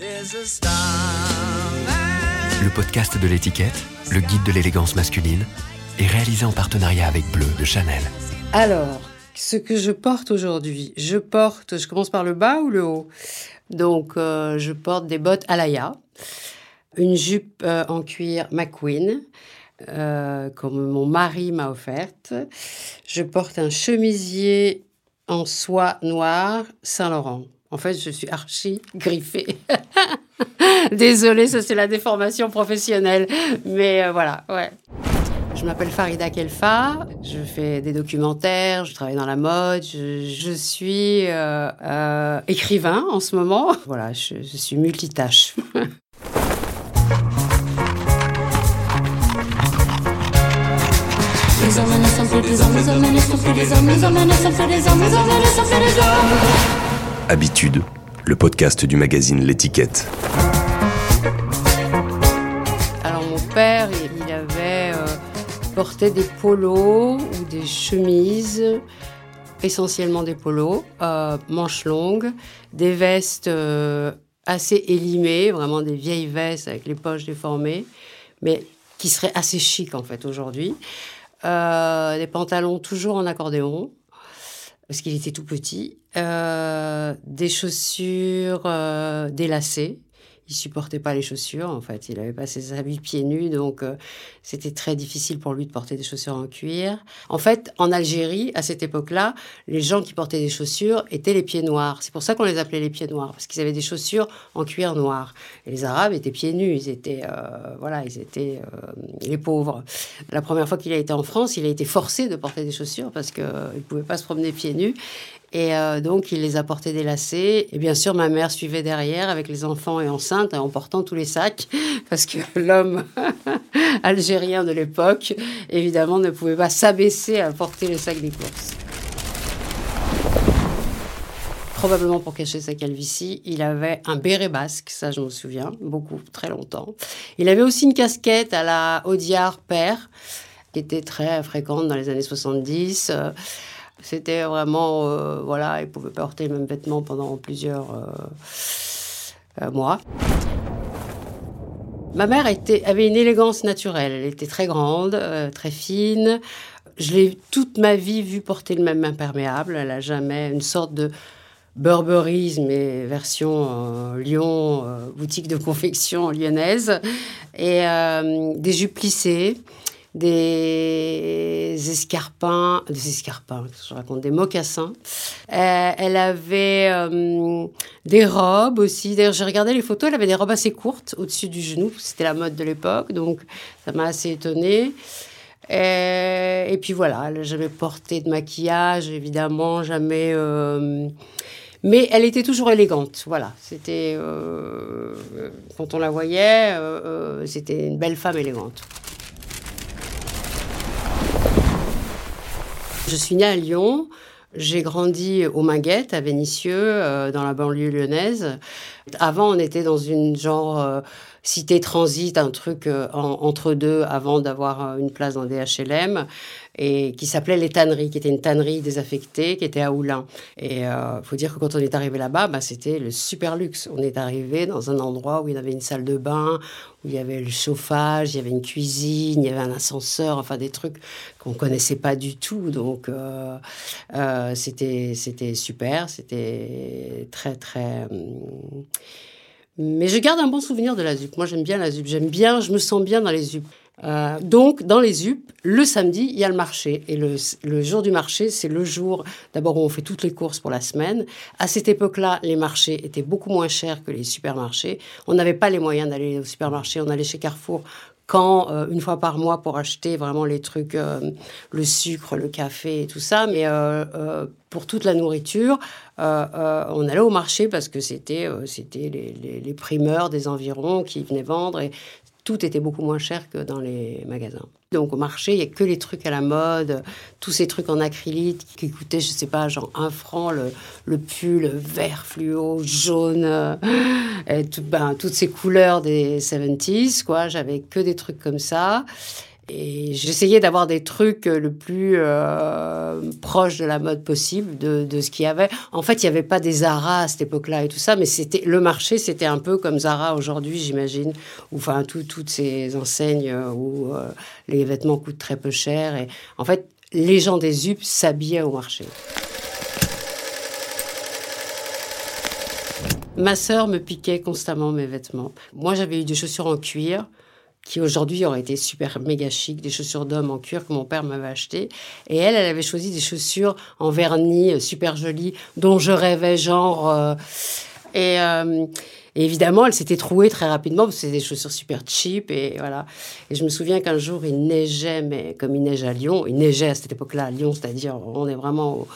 Le podcast de l'étiquette, le guide de l'élégance masculine, est réalisé en partenariat avec Bleu de Chanel. Alors, ce que je porte aujourd'hui, je porte, je commence par le bas ou le haut? Donc, euh, je porte des bottes Alaya, une jupe euh, en cuir McQueen, euh, comme mon mari m'a offerte. Je porte un chemisier en soie noire Saint-Laurent. En fait, je suis archi griffée. Désolée, ça c'est la déformation professionnelle. Mais euh, voilà, ouais. Je m'appelle Farida Kelfa, je fais des documentaires, je travaille dans la mode, je, suis euh, euh, écrivain en ce moment. Voilà, je, je suis multitâche. Habitude, le podcast du magazine L'étiquette. Alors mon père, il avait euh, porté des polos ou des chemises, essentiellement des polos, euh, manches longues, des vestes euh, assez élimées, vraiment des vieilles vestes avec les poches déformées, mais qui seraient assez chic en fait aujourd'hui. des pantalons toujours en accordéon, parce qu'il était tout petit, euh, des chaussures euh, délacées, il supportait pas les chaussures, en fait. Il avait pas ses habits pieds nus, donc euh, c'était très difficile pour lui de porter des chaussures en cuir. En fait, en Algérie, à cette époque-là, les gens qui portaient des chaussures étaient les pieds noirs. C'est pour ça qu'on les appelait les pieds noirs, parce qu'ils avaient des chaussures en cuir noir. Et les Arabes étaient pieds nus, ils étaient, euh, voilà, ils étaient euh, les pauvres. La première fois qu'il a été en France, il a été forcé de porter des chaussures parce qu'il ne pouvait pas se promener pieds nus. Et euh, donc, il les a portés délacés. Et bien sûr, ma mère suivait derrière avec les enfants et enceintes en portant tous les sacs, parce que l'homme algérien de l'époque, évidemment, ne pouvait pas s'abaisser à porter les sacs des courses. Probablement pour cacher sa calvitie, il avait un béret basque, ça je me souviens, beaucoup, très longtemps. Il avait aussi une casquette à la Audiard Père, qui était très fréquente dans les années 70. C'était vraiment, euh, voilà, il pouvait porter le même vêtement pendant plusieurs euh, euh, mois. Ma mère avait une élégance naturelle. Elle était très grande, très fine. Je l'ai toute ma vie vue porter le même imperméable. Elle a jamais une sorte de Burberry, mais version Lyon, boutique de confection lyonnaise, et des jupes plissées des escarpins, des escarpins, je raconte, des mocassins. Euh, elle avait euh, des robes aussi. D'ailleurs, j'ai regardé les photos, elle avait des robes assez courtes au-dessus du genou. C'était la mode de l'époque, donc ça m'a assez étonnée. Euh, et, puis voilà, elle n'a jamais porté de maquillage, évidemment, jamais. mais elle était toujours élégante, voilà. C'était quand on la voyait, c'était une belle femme élégante. Je suis née à Lyon. J'ai grandi au Minguette, à Vénissieux, euh, dans la banlieue lyonnaise. Avant, on était dans une genre euh, cité transit, un truc euh, entre deux avant d'avoir une place dans des HLM et qui s'appelait les tanneries, qui était une tannerie désaffectée, qui était à Oulin. Et il euh, faut dire que quand on est arrivé là-bas, bah, c'était le super luxe. On est arrivé dans un endroit où il y avait une salle de bain, où il y avait le chauffage, il y avait une cuisine, il y avait un ascenseur, enfin des trucs qu'on connaissait pas du tout. Donc euh, euh, c'était c'était super, c'était très très hum, mais je garde un bon souvenir de la ZUP. Moi, j'aime bien la ZUP. J'aime bien, je me sens bien dans les ZUP. Euh, donc, dans les ZUP, le samedi, il y a le marché. Et le, le jour du marché, c'est le jour, d'abord, où on fait toutes les courses pour la semaine. À cette époque-là, les marchés étaient beaucoup moins chers que les supermarchés. On n'avait pas les moyens d'aller au supermarché. On allait chez Carrefour quand euh, une fois par mois pour acheter vraiment les trucs, euh, le sucre, le café et tout ça. Mais pour toute la nourriture, on allait au marché parce que c'était les, les, primeurs des environs qui venaient vendre et tout était beaucoup moins cher que dans les magasins. Donc au marché, il n'y a que les trucs à la mode, tous ces trucs en acrylique qui coûtaient, je sais pas, genre un franc, le, le pull vert fluo, jaune, euh, et tout, ben, toutes ces couleurs des 70s, quoi. J'avais que des trucs comme ça. Et j'essayais d'avoir des trucs le plus euh, proche de la mode possible, de, de ce qu'il y avait. En fait, il n'y avait pas des Zara à cette époque-là et tout ça, mais c'était le marché, c'était un peu comme Zara aujourd'hui, j'imagine, ou enfin toutes ces enseignes où euh, les vêtements coûtent très peu cher. Et en fait, les gens des UP s'habillaient au marché. Ma sœur me piquait constamment mes vêtements. Moi, j'avais eu des chaussures en cuir qui aujourd'hui auraient été super méga chic, des chaussures d'homme en cuir que mon père m'avait achetées. Et elle, elle avait choisi des chaussures en vernis euh, super jolies, dont je rêvais genre. Euh, et, euh, et, évidemment, elle s'était trouée très rapidement parce que c'était des chaussures super cheap et voilà. Et je me souviens qu'un jour, il neigeait, mais comme il neige à Lyon, il neigeait à cette époque-là à Lyon, c'est-à-dire on est vraiment au,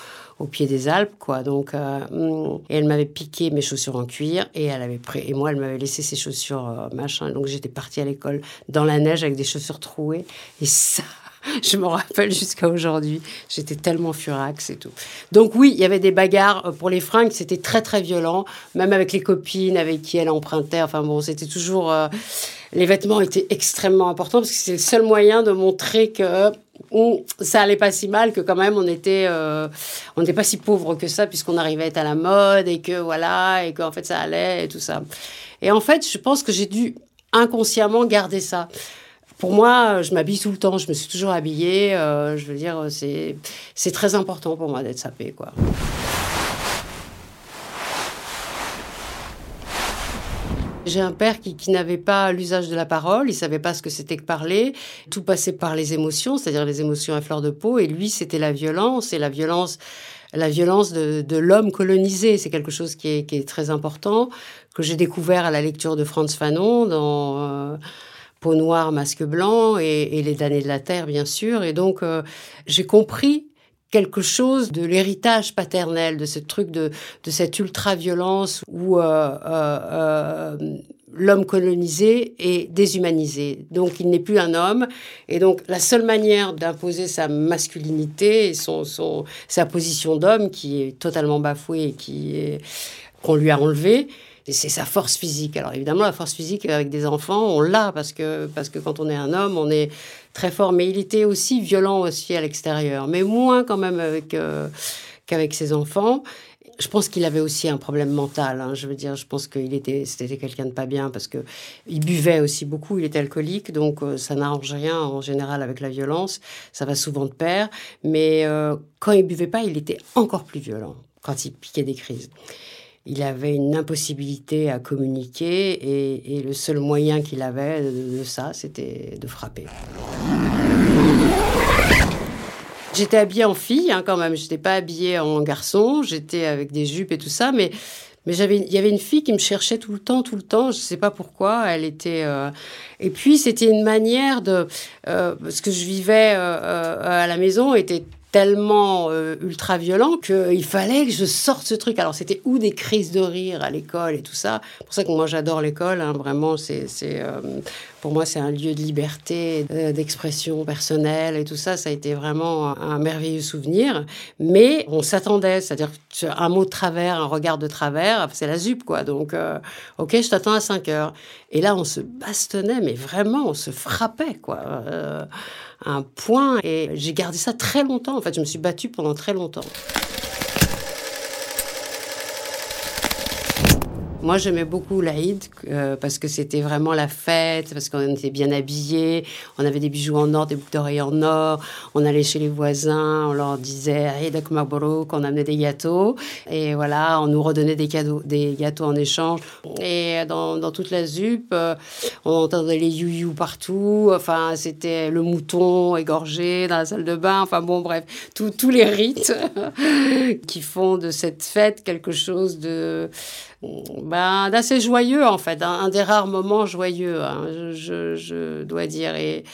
au pied des Alpes, quoi. Donc, euh, mm, et elle m'avait piqué mes chaussures en cuir et elle avait pris, et moi, elle m'avait laissé ses chaussures euh, machin. Donc, j'étais partie à l'école dans la neige avec des chaussures trouées. Et ça, je me rappelle jusqu'à aujourd'hui. J'étais tellement furax et tout. Donc oui, il y avait des bagarres euh, pour les fringues. C'était très très violent, même avec les copines avec qui elle empruntait. Enfin bon, c'était toujours. Les vêtements étaient extrêmement importants parce que c'est le seul moyen de montrer que ça allait pas si mal que quand même on était euh, on n'était pas si pauvre que ça puisqu'on arrivait à être à la mode et que voilà et qu'en fait ça allait et tout ça. Et en fait je pense que j'ai dû inconsciemment garder ça. Pour moi je m'habille tout le temps je me suis toujours habillée euh, je veux dire c'est très important pour moi d'être sapée quoi J'ai un père qui, n'avait pas l'usage de la parole, il savait pas ce que c'était que parler. Tout passait par les émotions, c'est-à-dire les émotions à fleur de peau. Et lui, c'était la violence et la violence, la violence de, l'homme colonisé. C'est quelque chose qui est, très important que j'ai découvert à la lecture de Franz Fanon dans euh, Peau noire, masque blanc et, Les damnés de la terre, bien sûr. Et donc, euh, j'ai compris quelque chose de l'héritage paternel, de ce truc de, de cette ultra-violence où euh, euh, euh, l'homme colonisé est déshumanisé. Donc il n'est plus un homme. Et donc la seule manière d'imposer sa masculinité et son, son, sa position d'homme, qui est totalement bafouée et qui est, qu'on lui a enlevée, c'est sa force physique. Alors évidemment, la force physique avec des enfants, on l'a parce que, parce que quand on est un homme, on est très fort. Mais il était aussi violent aussi à l'extérieur, mais moins quand même avec, euh, qu'avec ses enfants. Je pense qu'il avait aussi un problème mental. Hein. Je veux dire, je pense qu'il était, c'était quelqu'un de pas bien parce que il buvait aussi beaucoup. Il était alcoolique, donc euh, ça n'arrange rien en général avec la violence. Ça va souvent de pair. Mais euh, quand il buvait pas, il était encore plus violent quand il piquait des crises il avait une impossibilité à communiquer et, le seul moyen qu'il avait de, ça, c'était de frapper. J'étais habillée en fille hein, quand même, j'étais pas habillée en garçon, j'étais avec des jupes et tout ça, mais mais il y avait une fille qui me cherchait tout le temps, tout le temps. Je sais pas pourquoi. Elle était. Euh, et puis c'était une manière de. Euh, parce que je vivais euh, à la maison était tellement euh, ultra violent qu'il fallait que je sorte ce truc. Alors c'était ou des crises de rire à l'école et tout ça. Pour ça que moi j'adore l'école. Hein, vraiment, c'est, euh, pour moi c'est un lieu de liberté, euh, d'expression personnelle et tout ça. Ça a été vraiment un, merveilleux souvenir. Mais on s'attendait, c'est-à-dire un mot de travers, un regard de travers, c'est la ZUP quoi. Donc ok, je t'attends à 5 heures. Et là on se bastonnait, mais vraiment on se frappait quoi un point. Et j'ai gardé ça très longtemps. En fait, je me suis battue pendant très longtemps. Moi, j'aimais beaucoup l'Aïd euh, parce que c'était vraiment la fête, parce qu'on était bien habillés, on avait des bijoux en or, des boucles d'oreilles en or, on allait chez les voisins, on leur disait Aïd Akmaboro, on amenait des gâteaux, et voilà, on nous redonnait des cadeaux, des gâteaux en échange. Et dans, dans toute la ZUP, euh, on entendait les you partout, enfin, c'était le mouton égorgé dans la salle de bain, enfin bon, bref, tous les rites qui font de cette fête quelque chose de ben, d'assez joyeux en fait, un, des rares moments joyeux, hein, je, dois dire. Et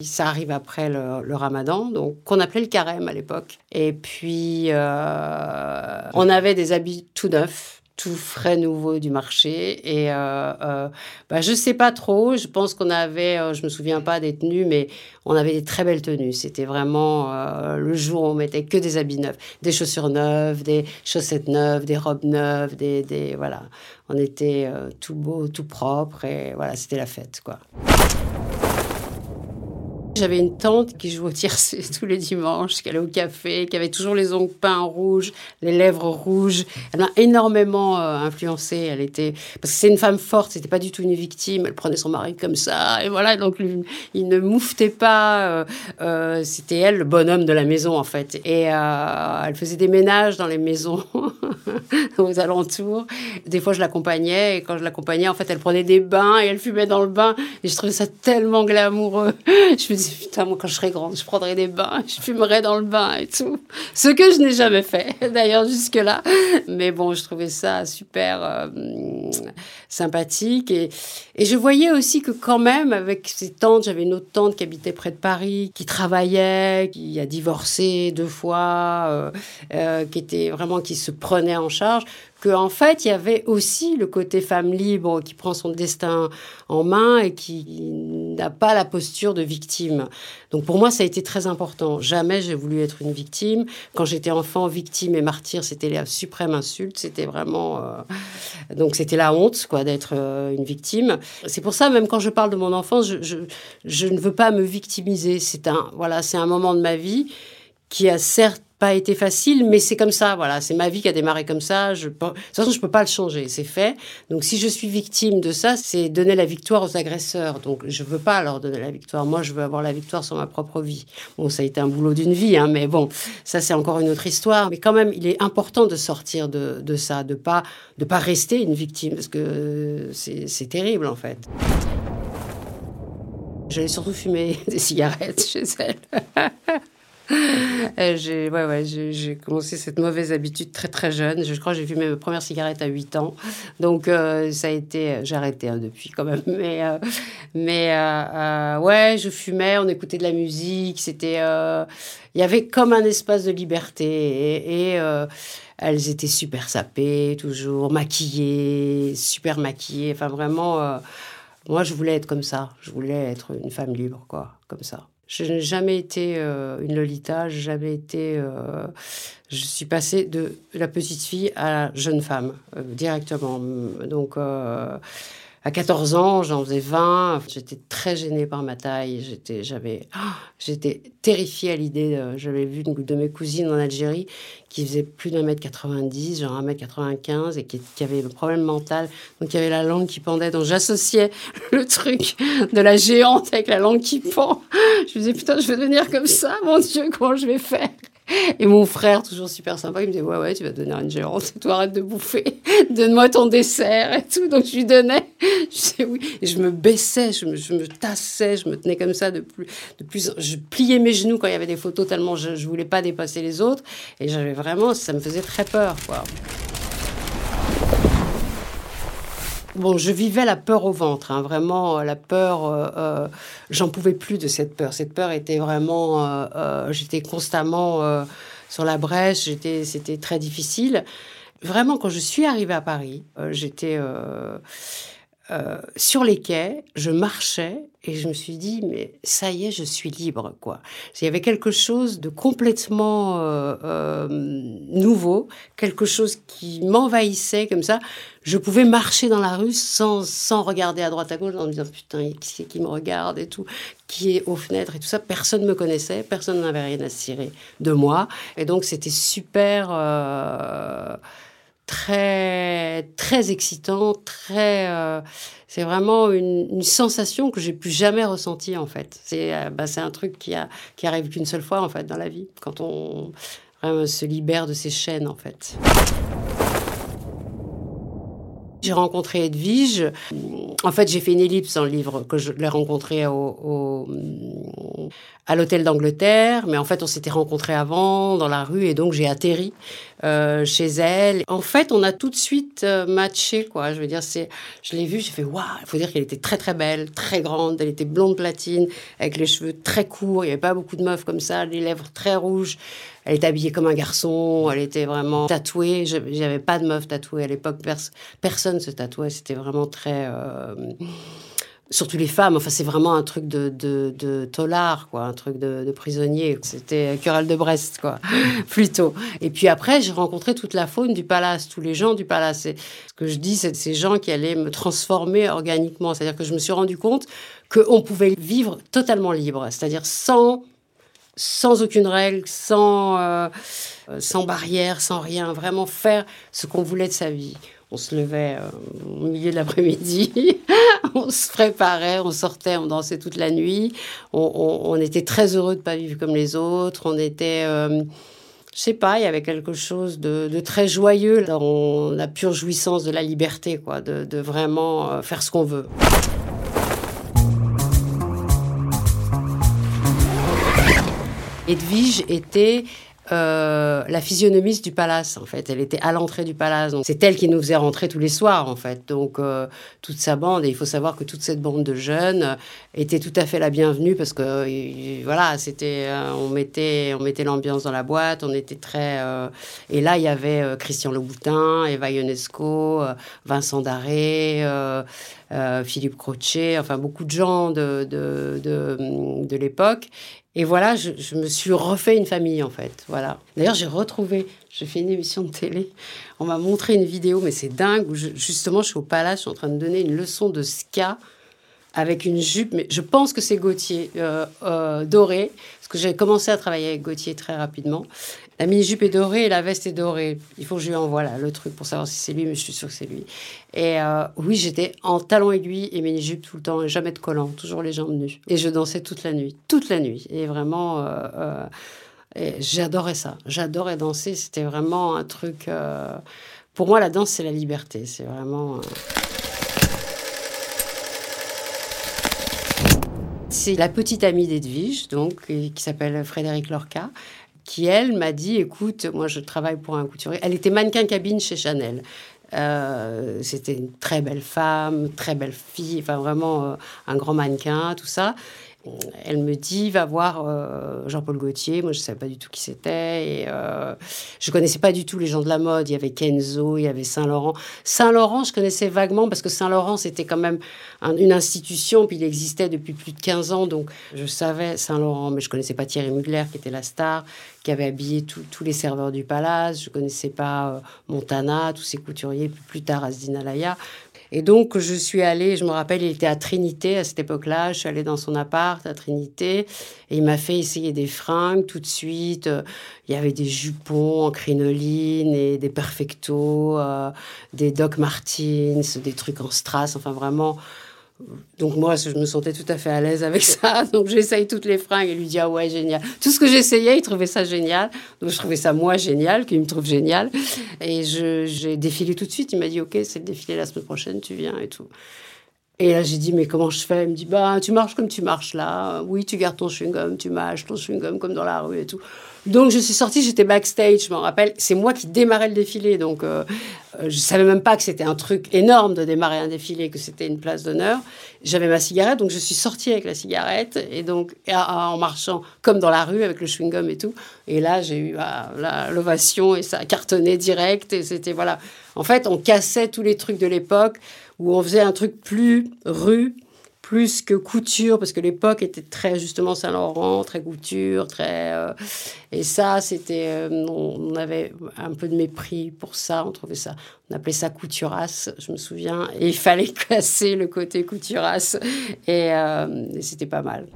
ça arrive après le, ramadan, donc qu'on appelait le carême à l'époque. Et puis, euh, on avait des habits tout neufs tout frais nouveau du marché. Et euh, euh, bah, je sais pas trop. Je pense qu'on avait, euh, je me souviens pas des tenues, mais on avait des très belles tenues. C'était vraiment le jour où on mettait que des habits neufs, des chaussures neuves, des chaussettes neuves, des robes neuves, des, des voilà. On était tout beau, tout propre et voilà, c'était la fête quoi. J'avais une tante qui jouait au tiercé tous les dimanches, qui allait au café, qui avait toujours les ongles peints en rouge, les lèvres rouges. Elle m'a énormément euh, influencée. Elle était parce que c'est une femme forte, c'était pas du tout une victime. Elle prenait son mari comme ça et voilà. Donc il ne mouftait pas. Euh, euh, c'était elle le bonhomme de la maison en fait. Et elle faisait des ménages dans les maisons aux alentours. Des fois je l'accompagnais et quand je l'accompagnais en fait elle prenait des bains et elle fumait dans le bain et je trouvais ça tellement glamoureux. Je me putain, quand je serai grande, je prendrai des bains, je fumerai dans le bain et tout. Ce que je n'ai jamais fait, d'ailleurs, jusque-là. Mais bon, je trouvais ça super euh, sympathique. Et, je voyais aussi que quand même, avec ses tantes, j'avais une autre tante qui habitait près de Paris, qui travaillait, qui a divorcé deux fois, euh, euh, qui était vraiment, qui se prenait en charge qu'en fait, il y avait aussi le côté femme libre qui prend son destin en main et qui n'a pas la posture de victime. Donc pour moi, ça a été très important. Jamais j'ai voulu être une victime. Quand j'étais enfant, victime et martyr, c'était la suprême insulte. C'était vraiment... Euh, donc c'était la honte, quoi, d'être euh, une victime. C'est pour ça, même quand je parle de mon enfance, je, je, je ne veux pas me victimiser. C'est un, voilà, c'est un moment de ma vie qui a certes pas été facile, mais c'est comme ça, voilà, c'est ma vie qui a démarré comme ça. Je, de toute façon, je peux pas le changer, c'est fait. Donc, si je suis victime de ça, c'est donner la victoire aux agresseurs. Donc, je veux pas leur donner la victoire. Moi, je veux avoir la victoire sur ma propre vie. Bon, ça a été un boulot d'une vie, hein, mais bon, ça c'est encore une autre histoire. Mais quand même, il est important de sortir de, de ça, de pas de pas rester une victime, parce que c'est terrible en fait. J'allais surtout fumer des cigarettes chez elle. Euh, j'ai ouais, ouais, commencé cette mauvaise habitude très très jeune. Je crois que j'ai fumé ma première cigarette à 8 ans. Donc euh, ça a été... J'ai arrêté hein, depuis quand même. Mais, euh, mais ouais, je fumais, on écoutait de la musique. C'était... Il y avait comme un espace de liberté. Et elles étaient super sapées, toujours maquillées, super maquillées. Enfin, vraiment, moi, je voulais être comme ça. Je voulais être une femme libre, quoi, comme ça. Je n'ai jamais été euh, une Lolita, j'ai jamais été. Euh, je suis passée de la petite fille à la jeune femme euh, directement. Donc à 14 ans, j'en faisais 20. J'étais très gênée par ma taille. J'étais, j'avais, ah, j'étais terrifiée à l'idée. j'avais vu une de mes cousines en Algérie qui faisait plus d'un mètre 90, genre un mètre 95, et qui, qui, avait le problème mental. Donc il y avait la langue qui pendait. Donc j'associais le truc de la géante avec la langue qui pend. Je me disais, putain, je vais devenir comme ça. Mon Dieu, comment je vais faire? et mon frère, toujours super sympa, il me disait Ouais, ouais, tu vas devenir une géante, toi arrête de bouffer, donne-moi ton dessert et tout. Donc je lui donnais, je disais oui. Et je me baissais, je me, je me tassais, je me tenais comme ça de plus, de plus. Je pliais mes genoux quand il y avait des photos tellement je, je voulais pas dépasser les autres. Et j'avais vraiment, ça me faisait très peur, quoi. Bon, je vivais la peur au ventre, hein, vraiment la peur. Euh, euh, j'en pouvais plus de cette peur. Cette peur était vraiment. Euh, j'étais constamment sur la brèche. J'étais, c'était très difficile. Vraiment, quand je suis arrivée à Paris, j'étais euh, sur les quais, je marchais et je me suis dit, mais ça y est, je suis libre, quoi. Il y avait quelque chose de complètement euh, euh, nouveau, quelque chose qui m'envahissait comme ça. Je pouvais marcher dans la rue sans, sans regarder à droite à gauche en me disant, putain, qui c'est qui me regarde et tout, qui est aux fenêtres et tout ça. Personne ne me connaissait, personne n'avait rien à cirer de moi. Et donc, c'était super très très excitant, très euh, c'est vraiment une, sensation que j'ai plus jamais ressentie en fait. C'est euh, bah, c'est un truc qui a qui arrive qu'une seule fois en fait dans la vie quand on se libère de ses chaînes en fait. J'ai rencontré Edwige. En fait, j'ai fait une ellipse dans le livre que je l'ai rencontré au, à l'hôtel d'Angleterre, mais en fait, on s'était rencontrés avant dans la rue et donc j'ai atterri euh, chez elle. En fait, on a tout de suite euh, matché, quoi. Je veux dire, c'est, je l'ai vue, j'ai fait waouh. Il faut dire qu'elle était très très belle, très grande. Elle était blonde platine, avec les cheveux très courts. Il n'y avait pas beaucoup de meufs comme ça, les lèvres très rouges. Elle était habillée comme un garçon, elle était vraiment tatouée. J'avais pas de meuf tatouée à l'époque. personne se tatouait. C'était vraiment très. Euh, surtout les femmes. Enfin, c'est vraiment un truc de, de, de tolard, quoi, un truc de, prisonnier. C'était querelle de Brest, quoi, plutôt. Et puis après, j'ai rencontré toute la faune du palace, tous les gens du palace. Et ce que je dis, c'est ces gens qui allaient me transformer organiquement. C'est-à-dire que je me suis rendu compte qu'on pouvait vivre totalement libre, c'est-à-dire sans sans aucune règle, sans, euh, sans barrière, sans rien, vraiment faire ce qu'on voulait de sa vie. On se levait euh, au milieu de l'après-midi, on se préparait, on sortait, on dansait toute la nuit. On, était très heureux de ne pas vivre comme les autres. On était, euh, je sais pas, il y avait quelque chose de, très joyeux dans la pure jouissance de la liberté, quoi, de, de vraiment euh, faire ce qu'on veut. Edwige était euh, la physionomiste du palace, en fait. Elle était à l'entrée du palace. C'est elle qui nous faisait rentrer tous les soirs, en fait. Donc, euh, toute sa bande, et il faut savoir que toute cette bande de jeunes euh, était tout à fait la bienvenue parce que, voilà, c'était, on mettait, on mettait l'ambiance dans la boîte, on était très. et là, il y avait Christian Louboutin, Eva Ionesco, Vincent Daré, Philippe Crochet, enfin, beaucoup de gens de, de, de, de l'époque. Et voilà, je, me suis refait une famille en fait. Voilà. D'ailleurs, j'ai retrouvé, j'ai fait une émission de télé. On m'a montré une vidéo, mais c'est dingue. Où justement, je suis au palace, je suis en train de donner une leçon de ska avec une jupe. Mais je pense que c'est Gauthier euh, euh, doré, parce que j'ai commencé à travailler avec Gauthier très rapidement. La mini-jupe est dorée et la veste est dorée. Il faut que je lui envoie le truc pour savoir si c'est lui, mais je suis sûre que c'est lui. Et euh, oui, j'étais en talons aiguilles et mini-jupe tout le temps, et jamais de collant, toujours les jambes nues. Et je dansais toute la nuit, toute la nuit. Et vraiment, euh, euh, j'adorais ça. J'adorais danser. C'était vraiment un truc. pour moi, la danse, c'est la liberté. C'est vraiment. C'est la petite amie d'Edwige, donc, qui s'appelle Frédéric Lorca qui, elle, m'a dit, écoute, moi je travaille pour un couturier. Elle était mannequin cabine chez Chanel. Euh, c'était une très belle femme, très belle fille, enfin vraiment euh, un grand mannequin, tout ça elle me dit va voir euh, Jean-Paul Gaultier. Moi, je ne savais pas du tout qui c'était. Et euh, je connaissais pas du tout les gens de la mode. Il y avait Kenzo, il y avait Saint-Laurent. Saint-Laurent, je connaissais vaguement parce que Saint-Laurent, c'était quand même une institution. Puis il existait depuis plus de 15 ans. Donc, je savais Saint-Laurent, mais je connaissais pas Thierry Mugler, qui était la star, qui avait habillé tous les serveurs du palace. Je connaissais pas euh, Montana, tous ces couturiers. Plus tard, Asdin Alaya. Et donc, je suis allée, je me rappelle, il était à Trinité à cette époque-là. Je suis allée dans son appart à Trinité et il m'a fait essayer des fringues tout de suite. Il y avait des jupons en crinoline et des perfectos, euh, des Doc Martens, des trucs en strass, enfin vraiment donc moi, je me sentais tout à fait à l'aise avec ça. Donc j'essaye toutes les fringues et lui dis ah ouais génial. Tout ce que j'essayais, il trouvait ça génial. Donc je trouvais ça moi génial, qu'il me trouve génial. Et j'ai défilé tout de suite. Il m'a dit ok c'est le défilé la semaine prochaine, tu viens et tout. Et là, j'ai dit, mais comment je fais? Il me dit, bah, tu marches comme tu marches là. Oui, tu gardes ton chewing-gum, tu mâches ton chewing-gum comme dans la rue et tout. Donc, je suis sortie, j'étais backstage, je me rappelle. C'est moi qui démarrais le défilé. Donc, euh, euh, je savais même pas que c'était un truc énorme de démarrer un défilé, que c'était une place d'honneur. J'avais ma cigarette, donc je suis sortie avec la cigarette. Et donc, en marchant comme dans la rue avec le chewing-gum et tout. Et là, j'ai eu ah, l'ovation et ça a cartonné direct. Et c'était, voilà. En fait, on cassait tous les trucs de l'époque où on faisait un truc plus rue, plus que couture, parce que l'époque était très justement Saint-Laurent, très couture, très... Euh, et ça, c'était... Euh, on, avait un peu de mépris pour ça, on trouvait ça... On appelait ça couturasse, je me souviens, et il fallait casser le côté couturasse, et, euh, et c'était pas mal.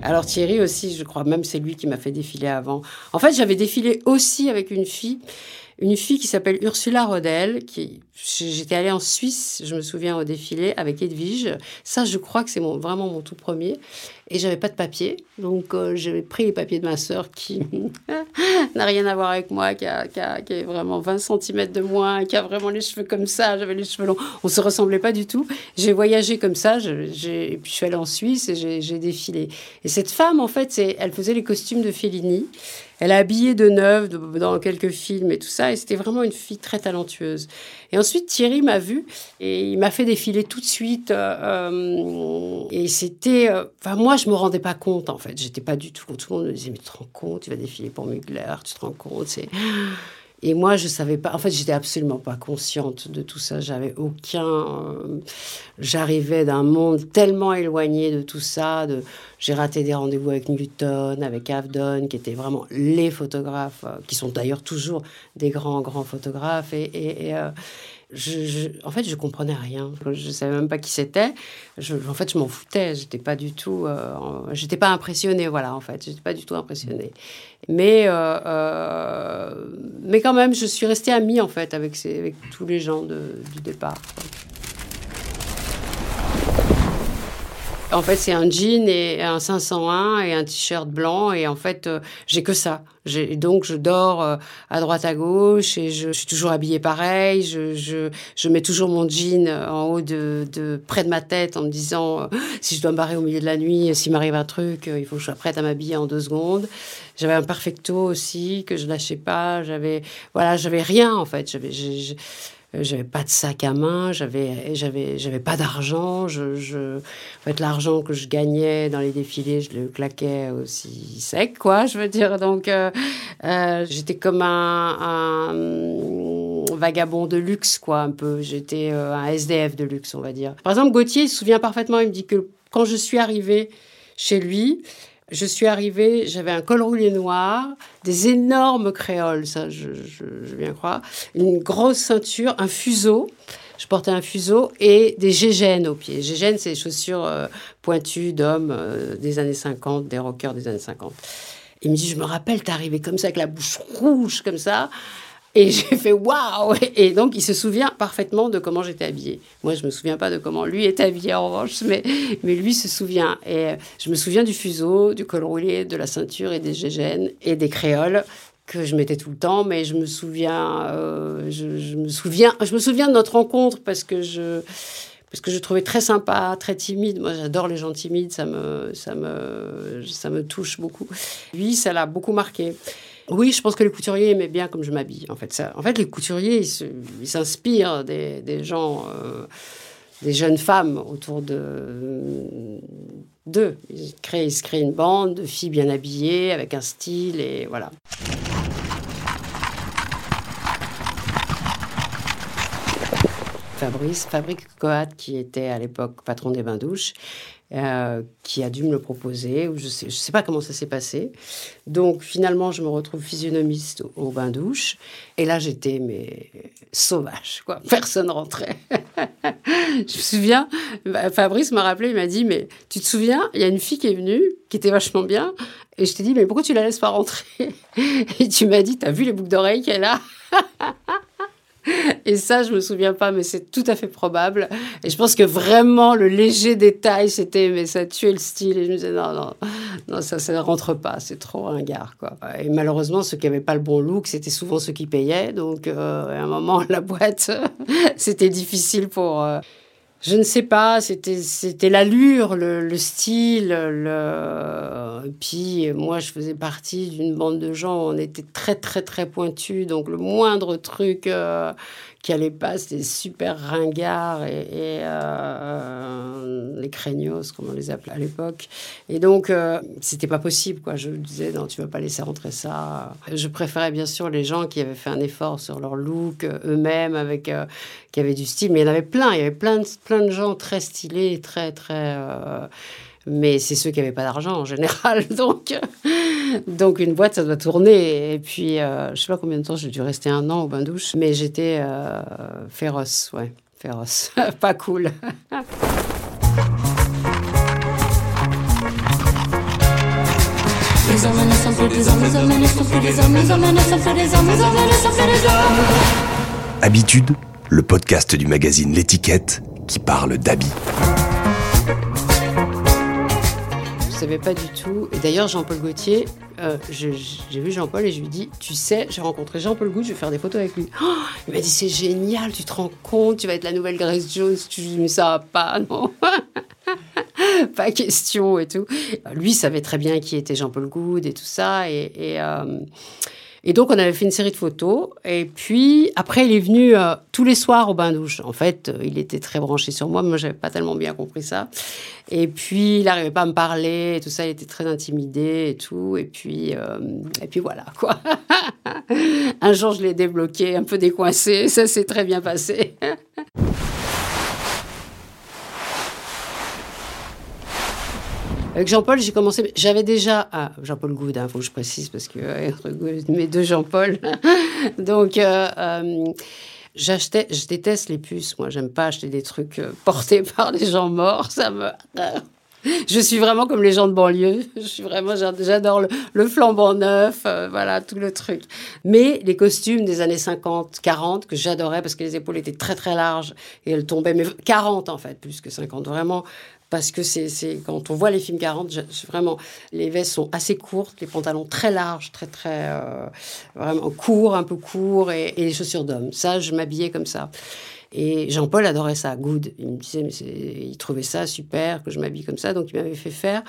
Alors Thierry aussi, je crois même c'est lui qui m'a fait défiler avant. En fait, j'avais défilé aussi avec une fille une fille qui s'appelle Ursula Rodel, qui j'étais allée en Suisse, je me souviens au défilé avec Edwige. Ça, je crois que c'est mon, vraiment mon tout premier. Et j'avais pas de papier, donc euh, j'avais pris les papiers de ma sœur qui n'a rien à voir avec moi, qui, a, qui, a, qui, est vraiment 20 cm de moins, qui a vraiment les cheveux comme ça. J'avais les cheveux longs, on se ressemblait pas du tout. J'ai voyagé comme ça, j'ai, et puis je suis allée en Suisse et j'ai défilé. Et cette femme, en fait, elle faisait les costumes de Fellini. Elle a habillé de neuf dans quelques films et tout ça. Et c'était vraiment une fille très talentueuse. Et ensuite, Thierry m'a vu et il m'a fait défiler tout de suite. Euh, euh, et c'était. Euh, enfin, moi, je me rendais pas compte, en fait. J'étais pas du tout. Tout le monde me disait Mais tu te rends compte, tu vas défiler pour Mugler, tu te rends compte. C'est. Et moi, je savais pas. En fait, j'étais absolument pas consciente de tout ça. J'avais aucun. euh, J'arrivais d'un monde tellement éloigné de tout ça. De... J'ai raté des rendez-vous avec Newton, avec Avedon, qui étaient vraiment les photographes, euh, qui sont d'ailleurs toujours des grands, grands photographes. Et, et- et, euh, je, en fait, je comprenais rien. Je savais même pas qui c'était. En fait, je m'en foutais. J'étais pas du tout. euh, j'étais pas. Voilà, en fait, j'étais pas du tout impressionnée. Mais, euh, euh, mais quand même, je suis restée amie en fait avec, ces, avec tous les gens de- du départ. En fait, c'est un jean et un 501 et un t-shirt blanc. Et en fait, euh, j'ai que ça. Donc, je dors euh, à droite, à gauche et je, suis toujours habillée pareil. Je, je, je mets toujours mon jean euh, en haut de, de près de ma tête en me disant si je dois me barrer au milieu de la nuit, s'il m'arrive un truc, il faut que je sois prête à m'habiller en deux secondes. J'avais un perfecto aussi que je lâchais pas. J'avais voilà, j'avais rien en fait. J'avais euh, j'avais pas de sac à main, j'avais j'avais j'avais pas d'argent. Je, je en fait l'argent que je gagnais dans les défilés, je le claquais aussi sec quoi. Je veux dire donc euh, euh, j'étais comme un, un vagabond de luxe quoi un peu. J'étais euh, un SDF de luxe on va dire. Par exemple Gauthier il se souvient parfaitement. Il me dit que quand je suis arrivée chez lui. Je suis arrivée, j'avais un col roulé noir, des énormes créoles, ça je, viens croire, une grosse ceinture, un fuseau. Je portais un fuseau et des gégènes aux pieds. Gégènes, c'est des chaussures euh, pointues d'hommes euh, des années 50, des rockers des années 50. Il me dit, je me rappelle, t'es arrivé comme ça, avec la bouche rouge, comme ça. Et j'ai fait waouh Et donc, il se souvient parfaitement de comment j'étais habillée. Moi, je me souviens pas de comment lui est habillé, en revanche, mais, mais lui se souvient. Et euh, je me souviens du fuseau, du col roulé, de la ceinture et des gégènes et des créoles que je mettais tout le temps, mais je me souviens, euh, je, me souviens, je me souviens de notre rencontre parce que je, parce que je trouvais très sympa, très timide. Moi, j'adore les gens timides, ça me, ça me, ça me touche beaucoup. Lui, ça l'a beaucoup marqué. Oui, je pense que les couturiers aimaient bien comme je m'habille. En fait, ça, en fait, les couturiers, ils s'inspirent des, des gens, euh, des jeunes femmes autour de d'eux. Ils créent, ils se créent une bande de filles bien habillées, avec un style, et voilà. Fabrice, Fabrice Coat, qui était à l'époque patron des bains douches, euh, qui a dû me le proposer, je sais, je sais pas comment ça s'est passé. Donc finalement, je me retrouve physionomiste au, au bain douche, et là j'étais mais sauvage, quoi. Personne rentrait. je me souviens, Fabrice m'a rappelé, il m'a dit mais tu te souviens, il y a une fille qui est venue, qui était vachement bien, et je t'ai dit mais pourquoi tu la laisses pas rentrer? Et tu m'as dit t'as vu les boucles d'oreilles qu'elle a? Et ça, je me souviens pas, mais c'est tout à fait probable. Et je pense que vraiment, le léger détail, c'était, mais ça tuait le style. Et je me disais, non, non, non, ça, ça ne rentre pas, c'est trop ringard, quoi. Et malheureusement, ceux qui n'avaient pas le bon look, c'était souvent ceux qui payaient. Donc, euh, à un moment, la boîte, c'était difficile pour. euh, je ne sais pas, c'était c'était l'allure, le, le style, le... Puis moi je faisais partie d'une bande de gens, on était très très très pointus, donc le moindre truc euh, pas, c'était super ringard et, et, euh, les craignos comme on les appelait à l'époque. Et donc euh, c'était pas possible quoi. Je disais non, tu vas pas laisser rentrer ça. Je préférais bien sûr les gens qui avaient fait un effort sur leur look euh, eux-mêmes avec euh, qui avaient du style, mais il y en avait plein, il y avait plein de, plein de gens très stylés, très très euh, mais c'est ceux qui n'avaient pas d'argent en général. Donc, donc une boîte, ça doit tourner. Et puis, euh, je sais pas combien de temps, j'ai dû rester un an au bain douche, mais j'étais euh, féroce, ouais, féroce, pas cool. Habitude, le podcast du magazine L'étiquette qui parle d'habits. Savais pas du tout. Et d'ailleurs, Jean-Paul Gaultier, euh, je- j'ai vu Jean-Paul et je lui dis Tu sais, j'ai rencontré Jean-Paul Gaultier, je vais faire des photos avec lui. Oh, il m'a dit C'est génial, tu te rends compte, tu vas être la nouvelle Grace Jones. Tu dis Mais ça va pas, non Pas question et tout. Lui savait très bien qui était Jean-Paul Goud et tout ça. Et, et, euh, Et donc, on avait fait une série de photos. Et puis, après, il est venu euh, tous les soirs au bain-douche. En fait, euh, il était très branché sur moi. Moi, j'avais pas tellement bien compris ça. Et puis, il n'arrivait pas à me parler et tout ça. Il était très intimidé et tout. Et puis, euh, et puis voilà, quoi. un jour, je l'ai débloqué, un peu décoincé. Ça s'est très bien passé. Avec Jean-Paul, j'ai commencé. J'avais déjà. Ah, Jean-Paul Goud, il faut que je précise, parce que euh, mes deux Jean-Paul. Donc. Euh, euh, j'achetais, je déteste les puces. Moi, j'aime pas acheter des trucs portés par des gens morts. Ça me. Je suis vraiment comme les gens de banlieue. Je suis vraiment, j'adore le, flambant neuf, voilà, tout le truc. Mais les costumes des années 50, 40, que j'adorais parce que les épaules étaient très très larges et elles tombaient, mais 40 en fait, plus que 50. Vraiment, parce que c'est quand on voit les films 40, vraiment, les vestes sont assez courtes, les pantalons très larges, très très euh, vraiment courts, un peu courts, et, les chaussures d'homme. Ça, je m'habillais comme ça. Et Jean-Paul adorait ça, good. Il me disait, mais il trouvait ça super que je m'habille comme ça, donc il m'avait fait faire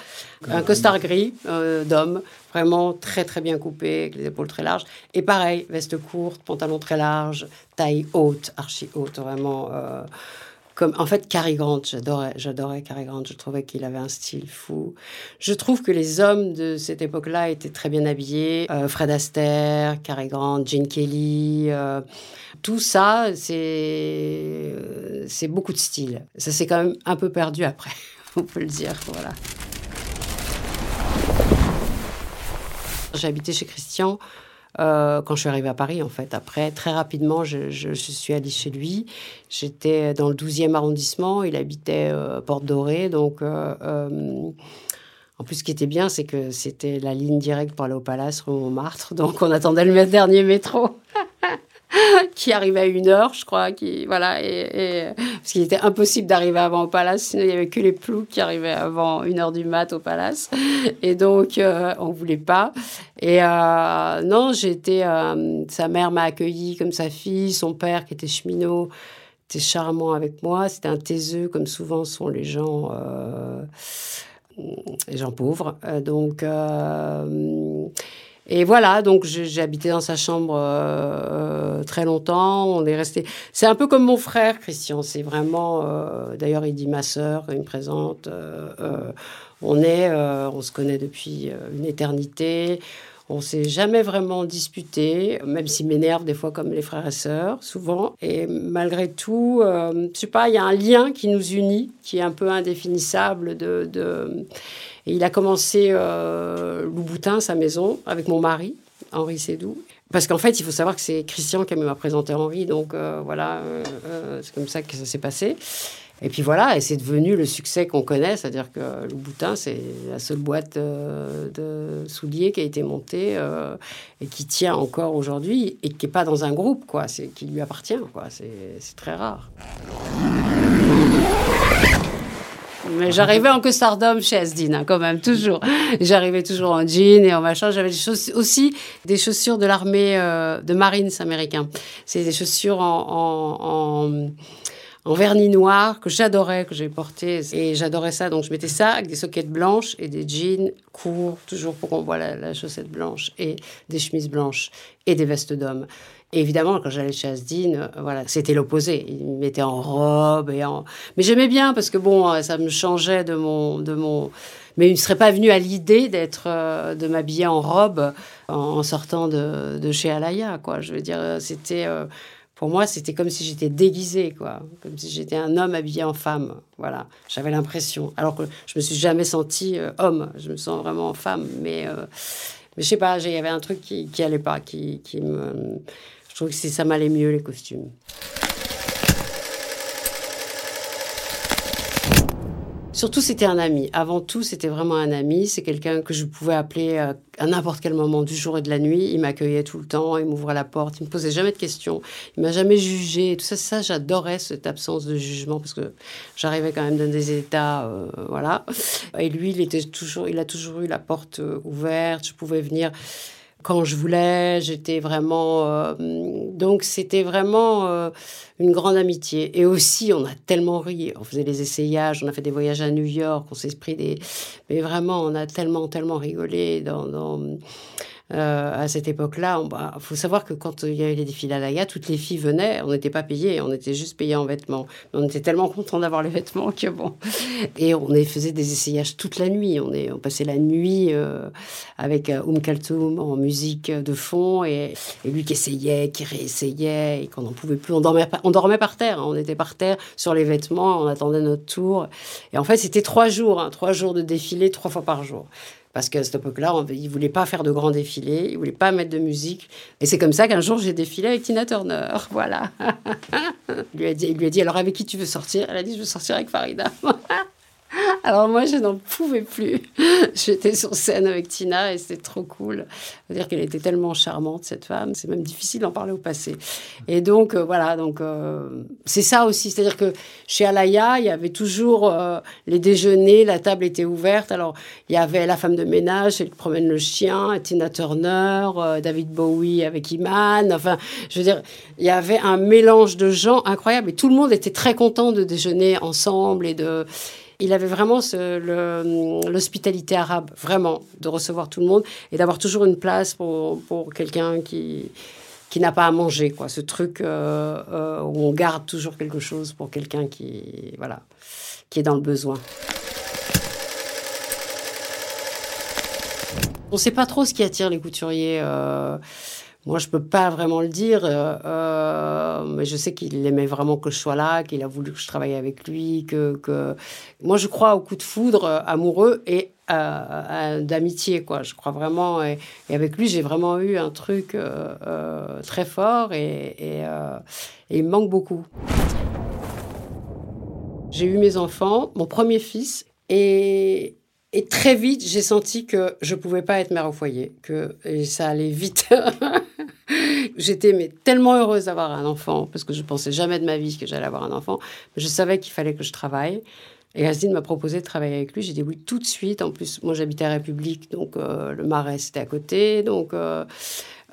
un costard gris euh, d'homme, vraiment très très bien coupé, avec les épaules très larges. Et pareil, veste courte, pantalon très large, taille haute, archi haute, vraiment. Euh, en fait Cary Grant, j'adorais, j'adorais Cary Grant, je trouvais qu'il avait un style fou. Je trouve que les hommes de cette époque-là étaient très bien habillés, euh, Fred Astaire, Cary Grant, Gene Kelly, euh, tout ça, c'est beaucoup de style. Ça s'est quand même un peu perdu après, on peut le dire, voilà. Habité chez Christian euh, quand je suis arrivée à Paris, en fait. Après, très rapidement, je, suis allée chez lui. J'étais dans le 12e arrondissement. Il habitait euh, Porte Dorée. Donc, euh, en plus, ce qui était bien, c'est que c'était la ligne directe pour aller au Palace, rue Montmartre. Donc, on attendait le dernier métro. qui arrivait à une heure, je crois, qui voilà, parce qu'il était impossible d'arriver avant au palace, sinon il n'y avait que les ploucs qui arrivaient avant une heure du mat au palace, et donc euh, on voulait pas. Et euh, non, j'étais, euh, sa mère m'a accueilli comme sa fille, son père qui était cheminot était charmant avec moi, c'était un taiseux comme souvent sont les gens les gens pauvres, donc et voilà, donc j'ai habité dans sa chambre euh, très longtemps. On est resté. C'est un peu comme mon frère, Christian. C'est vraiment. Euh, d'ailleurs, il dit ma sœur, il me présente. Euh, on est, on se connaît depuis une éternité. On s'est jamais vraiment disputé, même s'il m'énerve des fois comme les frères et sœurs, souvent. Et malgré tout, je sais pas, il y a un lien qui nous unit, qui est un peu indéfinissable de, il a commencé euh, Louboutin, sa maison, avec mon mari, Henri Sédou. Parce qu'en fait, il faut savoir que c'est Christian qui m'a présenté Henri, donc euh, voilà, euh, c'est comme ça que ça s'est passé. Et puis voilà, et c'est devenu le succès qu'on connaît, c'est-à-dire que Louboutin, c'est la seule boîte de souliers qui a été montée et qui tient encore aujourd'hui et qui n'est pas dans un groupe, quoi, c'est qui lui appartient, quoi. C'est très rare. J'arrivais en costardum chez Asdin, hein, quand même, toujours. J'arrivais toujours en jean et en machin. J'avais aussi des chaussures de l'armée euh, de Marines américain. C'est des chaussures en, en, vernis noir que j'adorais, que j'ai porté. Et j'adorais ça. Donc je mettais ça avec des soquettes blanches et des jeans courts, toujours pour qu'on voit la, la chaussette blanche, et des chemises blanches et des vestes évidemment, quand j'allais chez Asdin, euh, voilà, c'était l'opposé. Il me mettait en robe et en. Mais j'aimais bien parce que bon, euh, ça me changeait de mon, de mon. Mais il ne serait pas venu à l'idée d'être, euh, de m'habiller en robe en, sortant de, de, chez Alaya, quoi. Je veux dire, c'était. pour moi, c'était comme si j'étais déguisée, quoi. Comme si j'étais un homme habillé en femme. Voilà. J'avais l'impression. Alors que je me suis jamais sentie homme. Je me sens vraiment femme. Mais, mais je sais pas, il y avait un truc qui, qui allait pas, qui, qui me trouve que ça m'allait mieux les costumes. Surtout, c'était un ami. Avant tout, c'était vraiment un ami. C'est quelqu'un que je pouvais appeler euh, à n'importe quel moment du jour et de la nuit. Il m'accueillait tout le temps, il m'ouvrait la porte, il me posait jamais de questions, il m'a jamais jugé. Tout ça, ça j'adorais cette absence de jugement parce que j'arrivais quand même dans des états, euh, voilà. Et lui, il était toujours, il a toujours eu la porte euh, ouverte. Je pouvais venir quand je voulais. J'étais vraiment. Euh, donc, c'était vraiment euh, une grande amitié. Et aussi, on a tellement ri. On faisait les essayages, on a fait des voyages à New York, on s'est pris des. Mais vraiment, on a tellement, tellement rigolé dans. À cette époque-là. Il bah, faut savoir que quand il y avait les défilés à la toutes les filles venaient, on n'était pas payées, on était juste payées en vêtements. Mais on était tellement contents d'avoir les vêtements que bon. Et on faisait des essayages toute la nuit. On, est, on passait la nuit avec Um Kaltoum en musique de fond et, lui qui essayait, qui réessayait et qu'on n'en pouvait plus. On dormait, on dormait par terre, hein. on était par terre sur les vêtements, on attendait notre tour. Et en fait, c'était trois jours, hein. trois jours de défilé, trois fois par jour. Parce qu'à cette époque-là, il ne voulait pas faire de grands défilés, il ne voulait pas mettre de musique. Et c'est comme ça qu'un jour, j'ai défilé avec Tina Turner. Voilà. il, lui a dit, il lui a dit Alors, avec qui tu veux sortir? Elle a dit Je veux sortir avec Farida. Alors moi, je n'en pouvais plus. J'étais sur scène avec Tina et c'était trop cool. C'est-à-dire qu'elle était tellement charmante, cette femme. C'est même difficile d'en parler au passé. Et donc, euh, voilà, donc euh, c'est ça aussi. C'est-à-dire que chez Alaya, il y avait toujours euh, les déjeuners, la table était ouverte. Alors, il y avait la femme de ménage, elle promène le chien, Tina Turner, David Bowie avec Iman. Enfin, je veux dire, il y avait un mélange de gens incroyable et tout le monde était très content de déjeuner ensemble et de il avait vraiment l'hospitalité arabe, vraiment, de recevoir tout le monde et d'avoir toujours une place pour, pour quelqu'un qui, qui n'a pas à manger, quoi. Ce truc euh, euh, où on garde toujours quelque chose pour quelqu'un qui, voilà, qui est dans le besoin. On ne sait pas trop ce qui attire les couturiers. Euh, moi, je peux pas vraiment le dire, euh, euh, mais je sais qu'il aimait vraiment que je sois là, qu'il a voulu que je travaille avec lui, que, moi, je crois au coup de foudre euh, amoureux et d'amitié, quoi. Je crois vraiment, et, avec lui, j'ai vraiment eu un truc très fort et, et il me manque beaucoup. J'ai eu mes enfants, mon premier fils, et et très vite, j'ai senti que je pouvais pas être mère au foyer, que ça allait vite. J'étais mais tellement heureuse d'avoir un enfant parce que je pensais jamais de ma vie que j'allais avoir un enfant. Je savais qu'il fallait que je travaille. Et Asdine m'a proposé de travailler avec lui. J'ai dit oui tout de suite. En plus, moi j'habitais à République, donc euh, le Marais c'était à côté. Donc euh,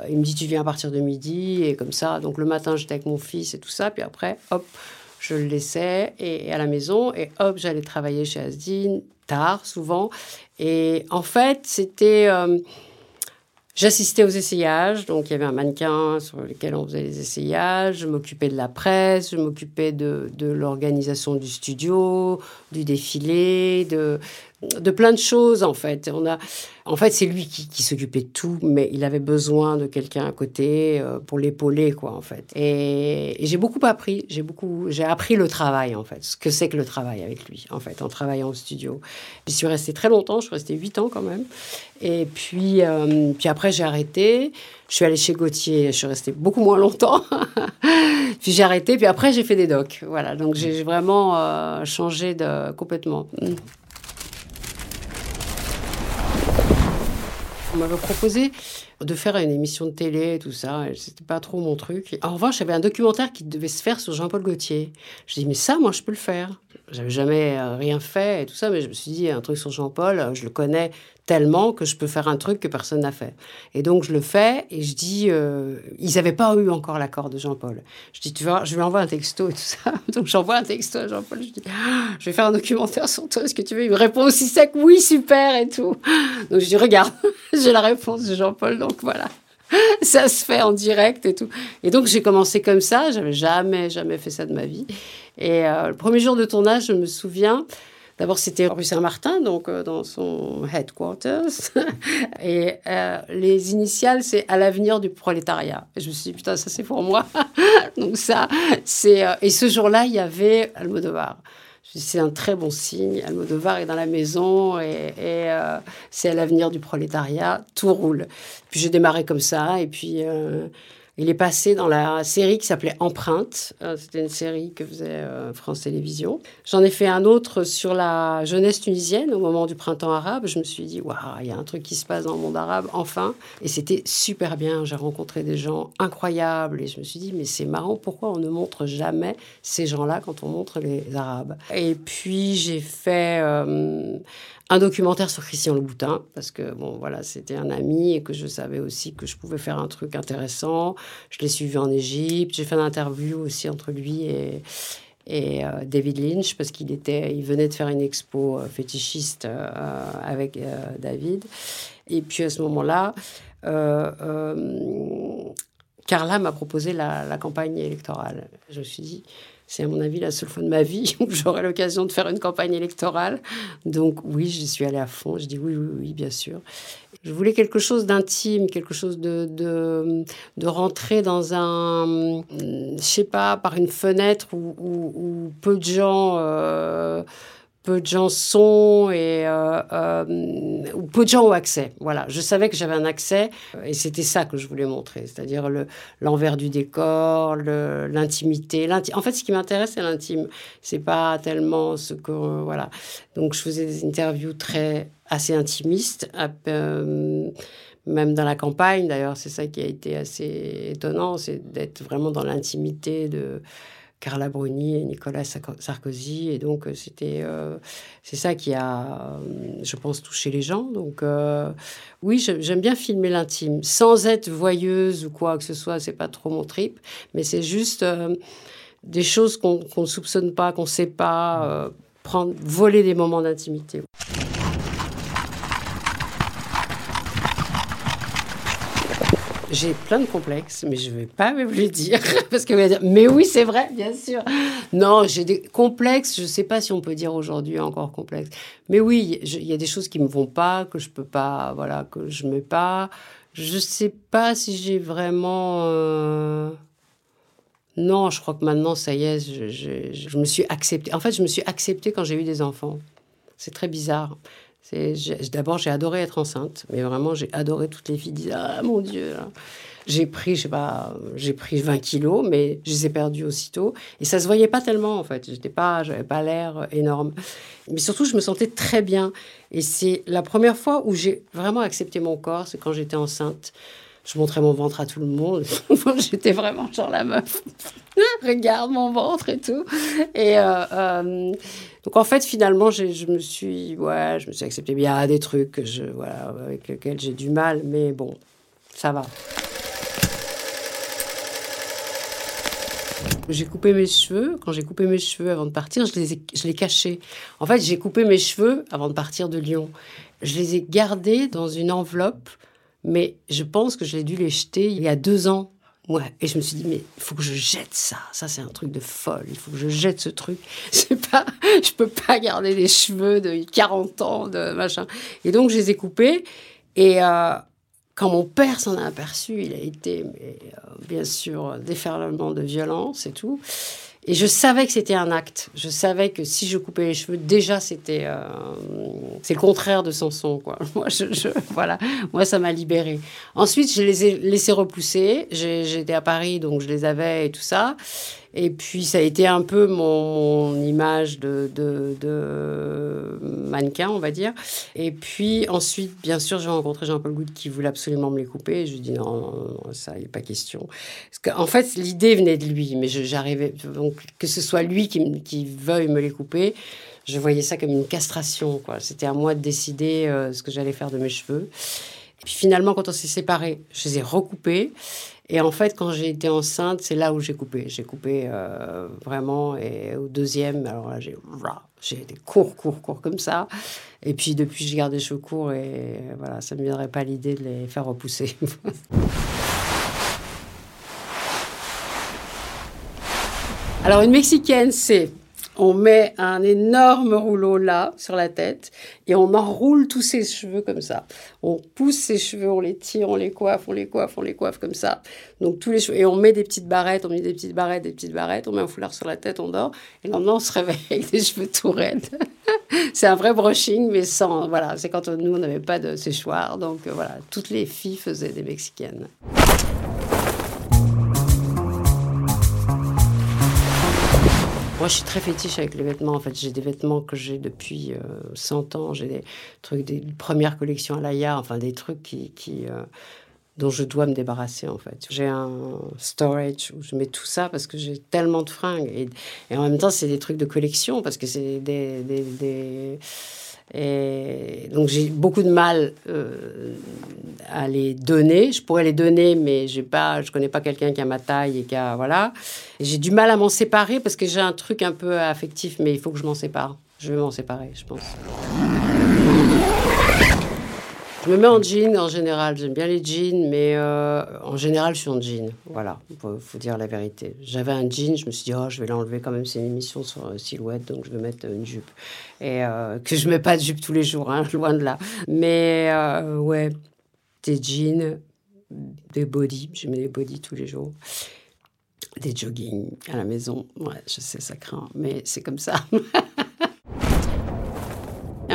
il me dit tu viens à partir de midi et comme ça. Donc le matin j'étais avec mon fils et tout ça. Puis après, hop, je le laissais et, à la maison et hop, j'allais travailler chez Asdine tard souvent. Et en fait, c'était... Euh, j'assistais aux essayages, donc il y avait un mannequin sur lequel on faisait les essayages, je m'occupais de la presse, je m'occupais de, de l'organisation du studio, du défilé, de, de plein de choses en fait. On a, en fait, c'est lui qui, s'occupait de tout, mais il avait besoin de quelqu'un à côté euh, pour l'épauler quoi en fait. Et, j'ai beaucoup appris, j'ai beaucoup, j'ai appris le travail en fait, ce que c'est que le travail avec lui en fait, en travaillant au studio. J'y suis restée très longtemps, je suis restée huit ans quand même. Et puis, euh, puis après j'ai arrêté. Je suis allée chez Gauthier, je suis restée beaucoup moins longtemps. puis j'ai arrêté, puis après j'ai fait des docs. Voilà, donc j'ai vraiment euh, changé de complètement. M'avait proposé de faire une émission de télé, tout ça. C'était pas trop mon truc. En revanche, j'avais un documentaire qui devait se faire sur Jean-Paul Gaultier. Je dis, mais ça, moi, je peux le faire. J'avais jamais euh, rien fait et tout ça, mais je me suis dit, un truc sur Jean-Paul, euh, je le connais tellement que je peux faire un truc que personne n'a fait. Et donc, je le fais et je dis, euh, ils n'avaient pas eu encore l'accord de Jean-Paul. Je dis, tu vois, je lui envoie un texto et tout ça. Donc, j'envoie un texto à Jean-Paul. Je dis, ah, je vais faire un documentaire sur toi, est-ce que tu veux? Il me répond aussi sec, oui, super et tout. Donc, je dis, regarde, j'ai la réponse de Jean-Paul, donc voilà. ça se fait en direct et tout. Et donc j'ai commencé comme ça, j'avais jamais, jamais fait ça de ma vie. Et euh, le premier jour de tournage, je me souviens, d'abord c'était rue Saint-Martin, donc euh, dans son headquarters. et euh, les initiales, c'est à l'avenir du prolétariat. Et je me suis dit, putain, ça c'est pour moi. donc ça, c'est... et ce jour-là, il y avait Almodovar c'est un très bon signe. Almodovar est dans la maison et, euh, c'est à l'avenir du prolétariat. Tout roule. Puis j'ai démarré comme ça et puis euh, il est passé dans la série qui s'appelait Empreinte. Euh, c'était une série que faisait euh, France Télévisions. J'en ai fait un autre sur la jeunesse tunisienne au moment du printemps arabe. Je me suis dit, waouh, il y a un truc qui se passe dans le monde arabe, enfin. Et c'était super bien. J'ai rencontré des gens incroyables et je me suis dit, mais c'est marrant, pourquoi on ne montre jamais ces gens-là quand on montre les Arabes? Et puis j'ai fait euh, un documentaire sur Christian Louboutin, parce que bon, voilà, c'était un ami et que je savais aussi que je pouvais faire un truc intéressant. Je l'ai suivi en Égypte. J'ai fait une interview aussi entre lui et, euh, David Lynch, parce qu'il était, il venait de faire une expo euh, fétichiste euh, avec David. Et puis à ce moment-là, Carla m'a proposé la, campagne électorale. Je me suis dit, c'est à mon avis la seule fois de ma vie où j'aurai l'occasion de faire une campagne électorale. Donc oui, je suis allée à fond. Je dis oui, oui, oui, bien sûr. Je voulais quelque chose d'intime, quelque chose de, de, de, rentrer dans un, je sais pas, par une fenêtre où, peu de gens... Euh, peu de gens sont et euh, euh, peu de gens ont accès. Voilà, je savais que j'avais un accès et c'était ça que je voulais montrer, c'est-à-dire l'envers du décor, l'intimité. En fait, ce qui m'intéresse, c'est l'intime. C'est pas tellement ce que voilà. Donc, je faisais des interviews très assez intimistes. Euh, même dans la campagne, d'ailleurs, c'est ça qui a été assez étonnant, c'est d'être vraiment dans l'intimité de, Carla Bruni et Nicolas Sarkozy. Et donc, euh, c'était, euh, c'est ça qui a, euh, je pense, touché les gens. Donc, oui, j'aime bien filmer l'intime, sans être voyeuse ou quoi que ce soit. C'est pas trop mon trip, mais c'est juste des choses qu'on ne soupçonne pas, qu'on ne sait pas, prendre, voler des moments d'intimité. J'ai plein de complexes, mais je ne vais pas même le dire. Parce que va dire, mais oui, c'est vrai, bien sûr. Non, j'ai des complexes, je ne sais pas si on peut dire aujourd'hui encore complexes. Mais oui, il y a des choses qui ne me vont pas, que je peux pas, voilà, que je ne mets pas. Je ne sais pas si j'ai vraiment. Euh, non, je crois que maintenant, ça y est, je me suis acceptée. En fait, je me suis acceptée quand j'ai eu des enfants. C'est très bizarre. D'abord, j'ai adoré être enceinte, mais vraiment, j'ai adoré toutes les filles disent Ah mon Dieu J'ai pris, je sais pas, j'ai pris 20 kilos, mais je les ai perdus aussitôt. Et ça se voyait pas tellement, en fait. J'étais pas, j'avais pas l'air énorme. Mais surtout, je me sentais très bien. Et c'est la première fois où j'ai vraiment accepté mon corps, c'est quand j'étais enceinte. Je montrais mon ventre à tout le monde. j'étais vraiment genre la meuf. Regarde mon ventre et tout. Euh, euh, donc en fait, finalement, je me suis, je me suis accepté bien des trucs que je, voilà, avec lesquels j'ai du mal, mais bon, ça va. J'ai coupé mes cheveux. Quand j'ai coupé mes cheveux avant de partir, je les ai, je les cachés. En fait, j'ai coupé mes cheveux avant de partir de Lyon. Je les ai gardés dans une enveloppe, mais je pense que j'ai dû les jeter il y a deux ans Ouais, et je me suis dit, mais il faut que je jette ça. Ça, c'est un truc de folle. Il faut que je jette ce truc. C'est pas, je peux pas garder des cheveux de 40 ans, de machin. Et donc, je les ai coupés. Et euh, quand mon père s'en a aperçu, il a été, euh, bien sûr, déferlement de violence et tout. Et je savais que c'était un acte. Je savais que si je coupais les cheveux, déjà c'était euh, c'est le contraire de Samson quoi. Moi je, voilà, moi ça m'a libérée. Ensuite je les ai laissés repousser. J'étais à Paris donc je les avais et tout ça. Et puis, ça a été un peu mon, image de, mannequin, on va dire. Et puis, ensuite, bien sûr, j'ai rencontré Jean-Paul Goutte qui voulait absolument me les couper. je lui ai dit non, ça, n'est pas question. Parce en fait, l'idée venait de lui, mais j'arrivais. Donc, que ce soit lui qui, qui veuille me les couper, je voyais ça comme une castration. C'était à moi de décider euh, ce que j'allais faire de mes cheveux. Et puis finalement, quand on s'est séparés, je les ai recoupés. Et en fait, quand j'ai été enceinte, c'est là où j'ai coupé. J'ai coupé euh, vraiment. Et au deuxième, alors là, j'ai j'ai des courts, courts, courts comme ça. Et puis depuis, garde les cheveux courts et voilà, ça ne me viendrait pas l'idée de les faire repousser. alors une mexicaine, c'est on met un énorme rouleau là, sur la tête, et on enroule tous ses cheveux comme ça. On pousse ses cheveux, on les tire, on les coiffe, on les coiffe, on les coiffe comme ça. Donc tous les cheveux, et on met des petites barrettes, on met des petites barrettes, des petites barrettes, on met un foulard sur la tête, on dort, et le lendemain on se réveille avec des cheveux tout raides. c'est un vrai brushing, mais sans, voilà, c'est quand nous on n'avait pas de séchoir, donc euh, voilà, toutes les filles faisaient des mexicaines. Moi, je suis très fétiche avec les vêtements. En fait, j'ai des vêtements que j'ai depuis 100 euh, ans. J'ai des trucs, des premières collections à l'Aya, enfin des trucs qui, euh, dont je dois me débarrasser en fait. J'ai un storage où je mets tout ça parce que j'ai tellement de fringues et, en même temps c'est des trucs de collection parce que c'est des et donc j'ai beaucoup de mal euh, à les donner. Je pourrais les donner, mais j'ai pas, je connais pas quelqu'un qui a ma taille et qui a voilà. J'ai du mal à m'en séparer parce que j'ai un truc un peu affectif, mais il faut que je m'en sépare. Je vais m'en séparer, je pense. Je me mets en jean en général. J'aime bien les jeans, mais euh, en général, je suis en jean. Voilà, faut, faut dire la vérité. J'avais un jean, je me suis dit, oh, je vais l'enlever quand même. C'est une émission sur euh, silhouette, donc je vais mettre une jupe. Et euh, que je mets pas de jupe tous les jours, hein, loin de là. Mais euh, ouais, des jeans, des bodys. Je mets des bodys tous les jours. Des jogging à la maison. Ouais, je sais, ça craint, mais c'est comme ça.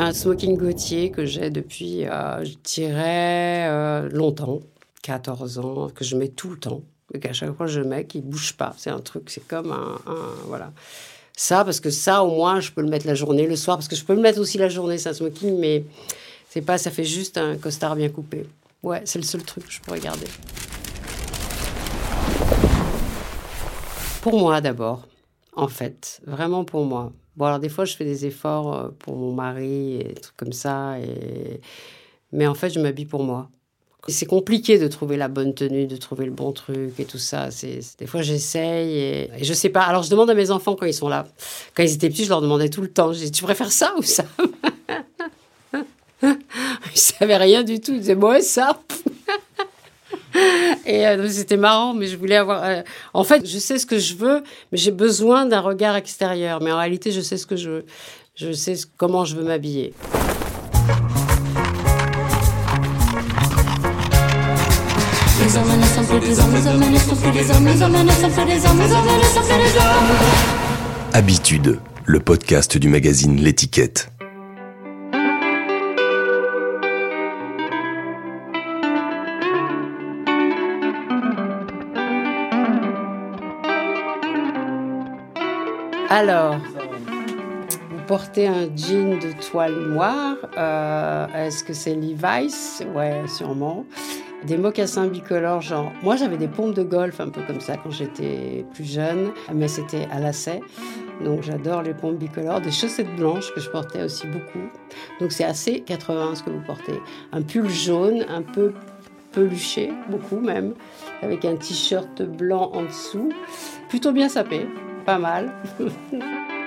Un smoking Gautier que j'ai depuis, euh, je dirais, euh, longtemps, 14 ans, que je mets tout le temps. Et qu'à chaque fois je mets, qu'il ne bouge pas. C'est un truc, c'est comme un, un- Voilà. Ça, parce que ça, au moins, je peux le mettre la journée, le soir, parce que je peux le mettre aussi la journée, c'est un smoking, mais c'est pas, ça fait juste un costard bien coupé. Ouais, c'est le seul truc que je pourrais garder. Pour moi d'abord, en fait, vraiment pour moi. Bon, alors des fois, je fais des efforts euh, pour mon mari et trucs comme ça, et... mais en fait, je m'habille pour moi. C'est compliqué de trouver la bonne tenue, de trouver le bon truc et tout ça. C'est- des fois j'essaye et... et je sais pas. Alors je demande à mes enfants quand ils sont là. Quand ils étaient petits, je leur demandais tout le temps. Je dis, tu préfères ça ou ça? Ils savaient rien du tout. Ils disaient moi ça. Et euh, c'était marrant, mais je voulais avoir. euh, En fait, je sais ce que je veux, mais j'ai besoin d'un regard extérieur. Mais en réalité, je sais ce que je veux. Je sais ce- comment je veux m'habiller. Les hommes sont plus des hommes, Alors, vous portez un jean de toile noire. euh, Est-ce que c'est Levi's? Ouais, sûrement. Des mocassins bicolores, genre. Moi, j'avais des pompes de golf un peu comme ça quand j'étais plus jeune, mais c'était à lacet. Donc, j'adore les pompes bicolores. Des chaussettes blanches que je portais aussi beaucoup. Donc, c'est assez 80 ce que vous portez. Un pull jaune, un peu peluché, beaucoup même, avec un t-shirt blanc en dessous. Plutôt bien sapé, pas mal.